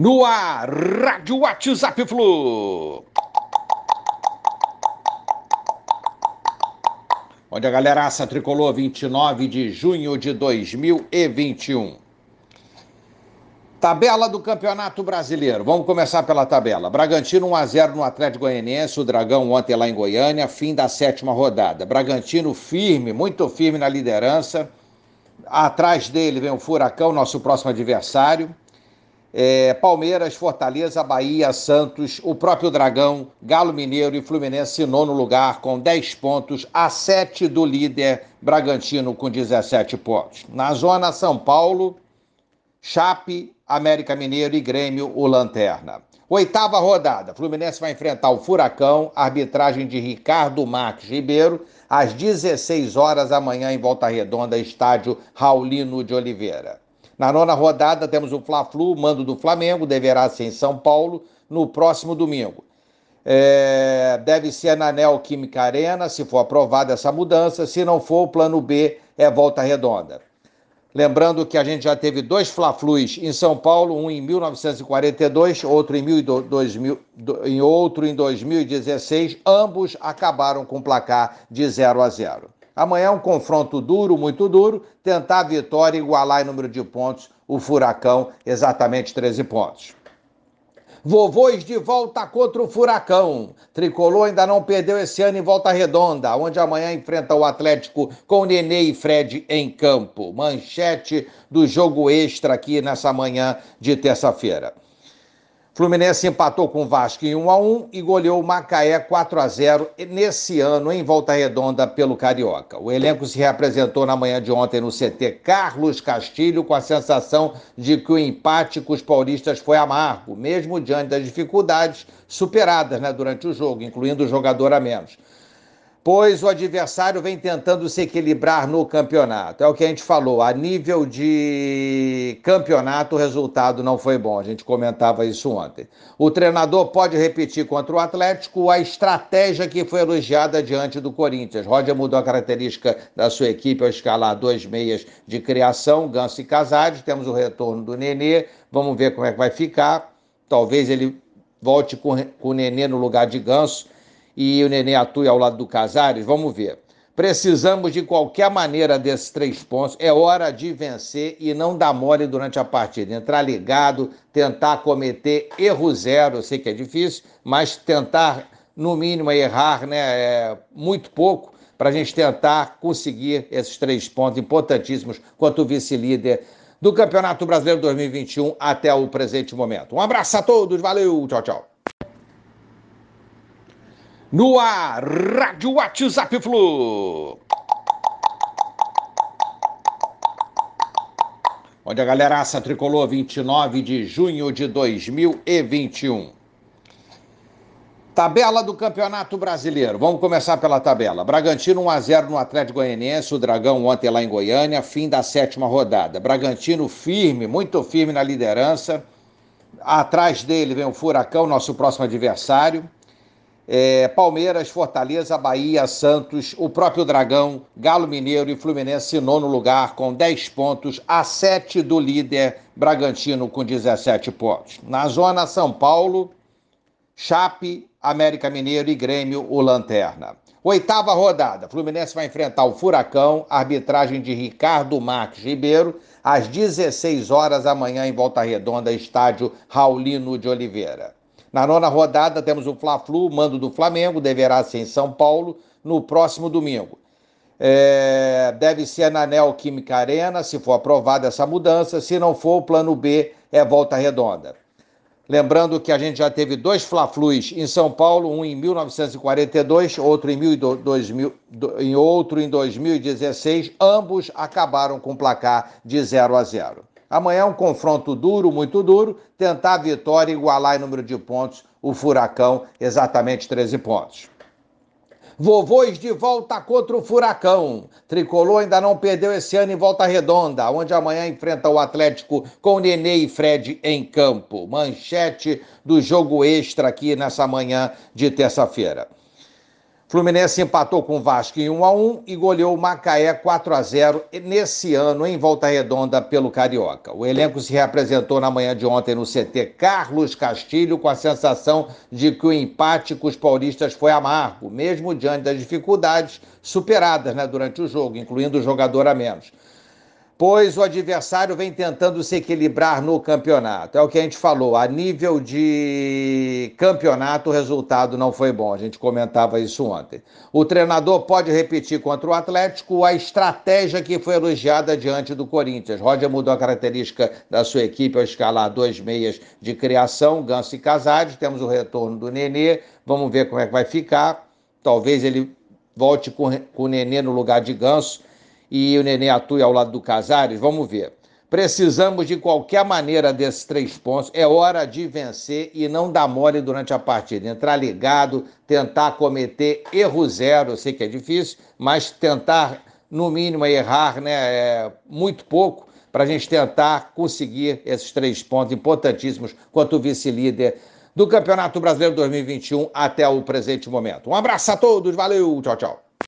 No ar, Rádio WhatsApp Flu. Onde a galeraça tricolor 29 de junho de 2021. Tabela do Campeonato Brasileiro. Vamos começar pela tabela. Bragantino 1 a 0 no Atlético Goianiense, o Dragão ontem lá em Goiânia, fim da sétima rodada. Bragantino firme, muito firme na liderança. Atrás dele vem o Furacão, nosso próximo adversário é, Palmeiras, Fortaleza, Bahia, Santos, o próprio Dragão, Galo Mineiro e Fluminense nono lugar com 10 pontos, a 7 do líder Bragantino com 17 pontos. Na zona São Paulo, Chape, América Mineiro e Grêmio, o Lanterna. Oitava rodada, Fluminense vai enfrentar o Furacão, arbitragem de Ricardo Marques Ribeiro, às 16 horas amanhã em Volta Redonda, estádio Raulino de Oliveira. Na nona rodada, temos o Fla-Flu, mando do Flamengo, deverá ser em São Paulo no próximo domingo. É, deve ser na Neoquímica Arena, se for aprovada essa mudança. Se não for, o plano B é volta redonda. Lembrando que a gente já teve dois Fla-Flus em São Paulo, um em 1942, outro em, 2000, em outro em 2016. Ambos acabaram com placar de 0 a 0. Amanhã é um confronto duro, muito duro, tentar a vitória e igualar em número de pontos o Furacão, exatamente 13 pontos. Vovôs de volta contra o Furacão. Tricolor ainda não perdeu esse ano em Volta Redonda, onde amanhã enfrenta o Atlético com Nenê e Fred em campo. Manchete do jogo extra aqui nessa manhã de terça-feira. Fluminense empatou com o Vasco em 1 a 1 e goleou o Macaé 4 a 0 nesse ano em Volta Redonda pelo Carioca. O elenco se reapresentou na manhã de ontem no CT Carlos Castilho com a sensação de que o empate com os paulistas foi amargo, mesmo diante das dificuldades superadas né, durante o jogo, incluindo o jogador a menos pois o adversário vem tentando se equilibrar no campeonato. É o que a gente falou, a nível de campeonato o resultado não foi bom, a gente comentava isso ontem. O treinador pode repetir contra o Atlético a estratégia que foi elogiada diante do Corinthians. Roger mudou a característica da sua equipe ao escalar dois meias de criação, Ganso e Casares, temos o retorno do Nenê, vamos ver como é que vai ficar. Talvez ele volte com, com o Nenê no lugar de Ganso, e o Nenê atue ao lado do Casares, vamos ver. Precisamos de qualquer maneira desses três pontos. É hora de vencer e não dar mole durante a partida. Entrar ligado, tentar cometer erro zero. Eu sei que é difícil, mas tentar, no mínimo, errar né, é muito pouco para a gente tentar conseguir esses três pontos importantíssimos quanto vice-líder do Campeonato Brasileiro 2021 até o presente momento. Um abraço a todos, valeu, tchau, tchau. No ar, Rádio WhatsApp Flu. Onde a galeraça tricolor 29 de junho de 2021. Tabela do Campeonato Brasileiro. Vamos começar pela tabela. Bragantino 1 a 0 no Atlético Goianiense, o Dragão ontem lá em Goiânia, fim da sétima rodada. Bragantino firme, muito firme na liderança. Atrás dele vem o Furacão, nosso próximo adversário é, Palmeiras, Fortaleza, Bahia, Santos, o próprio Dragão, Galo Mineiro e Fluminense nono lugar com 10 pontos, a 7 do líder Bragantino com 17 pontos. Na zona São Paulo, Chape, América Mineiro e Grêmio, o Lanterna. Oitava rodada, Fluminense vai enfrentar o Furacão, arbitragem de Ricardo Marques Ribeiro, às 16 horas amanhã em Volta Redonda, estádio Raulino de Oliveira. Na nona rodada, temos o Fla-Flu, mando do Flamengo, deverá ser em São Paulo no próximo domingo. É, deve ser na Neoquímica Arena, se for aprovada essa mudança. Se não for, o plano B é volta redonda. Lembrando que a gente já teve dois Fla-Flus em São Paulo, um em 1942, outro em, 2000, em outro em 2016. Ambos acabaram com placar de 0 a 0. Amanhã é um confronto duro, muito duro, tentar a vitória igualar em número de pontos o Furacão, exatamente 13 pontos. Vovôs de volta contra o Furacão. Tricolor ainda não perdeu esse ano em Volta Redonda, onde amanhã enfrenta o Atlético com Nenê e Fred em campo. Manchete do jogo extra aqui nessa manhã de terça-feira. Fluminense empatou com o Vasco em 1 a 1 e goleou o Macaé 4 a 0 nesse ano em Volta Redonda pelo Carioca. O elenco se reapresentou na manhã de ontem no CT Carlos Castilho com a sensação de que o empate com os paulistas foi amargo, mesmo diante das dificuldades superadas né, durante o jogo, incluindo o jogador a menos pois o adversário vem tentando se equilibrar no campeonato. É o que a gente falou, a nível de campeonato o resultado não foi bom, a gente comentava isso ontem. O treinador pode repetir contra o Atlético a estratégia que foi elogiada diante do Corinthians. Roger mudou a característica da sua equipe ao escalar dois meias de criação, Ganso e Casares, temos o retorno do Nenê, vamos ver como é que vai ficar. Talvez ele volte com, com o Nenê no lugar de Ganso, e o Nenê atue ao lado do Casares, vamos ver. Precisamos de qualquer maneira desses três pontos. É hora de vencer e não dar mole durante a partida. Entrar ligado, tentar cometer erro zero. Eu sei que é difícil, mas tentar, no mínimo, errar né, é muito pouco para a gente tentar conseguir esses três pontos importantíssimos quanto vice-líder do Campeonato Brasileiro 2021 até o presente momento. Um abraço a todos, valeu, tchau, tchau.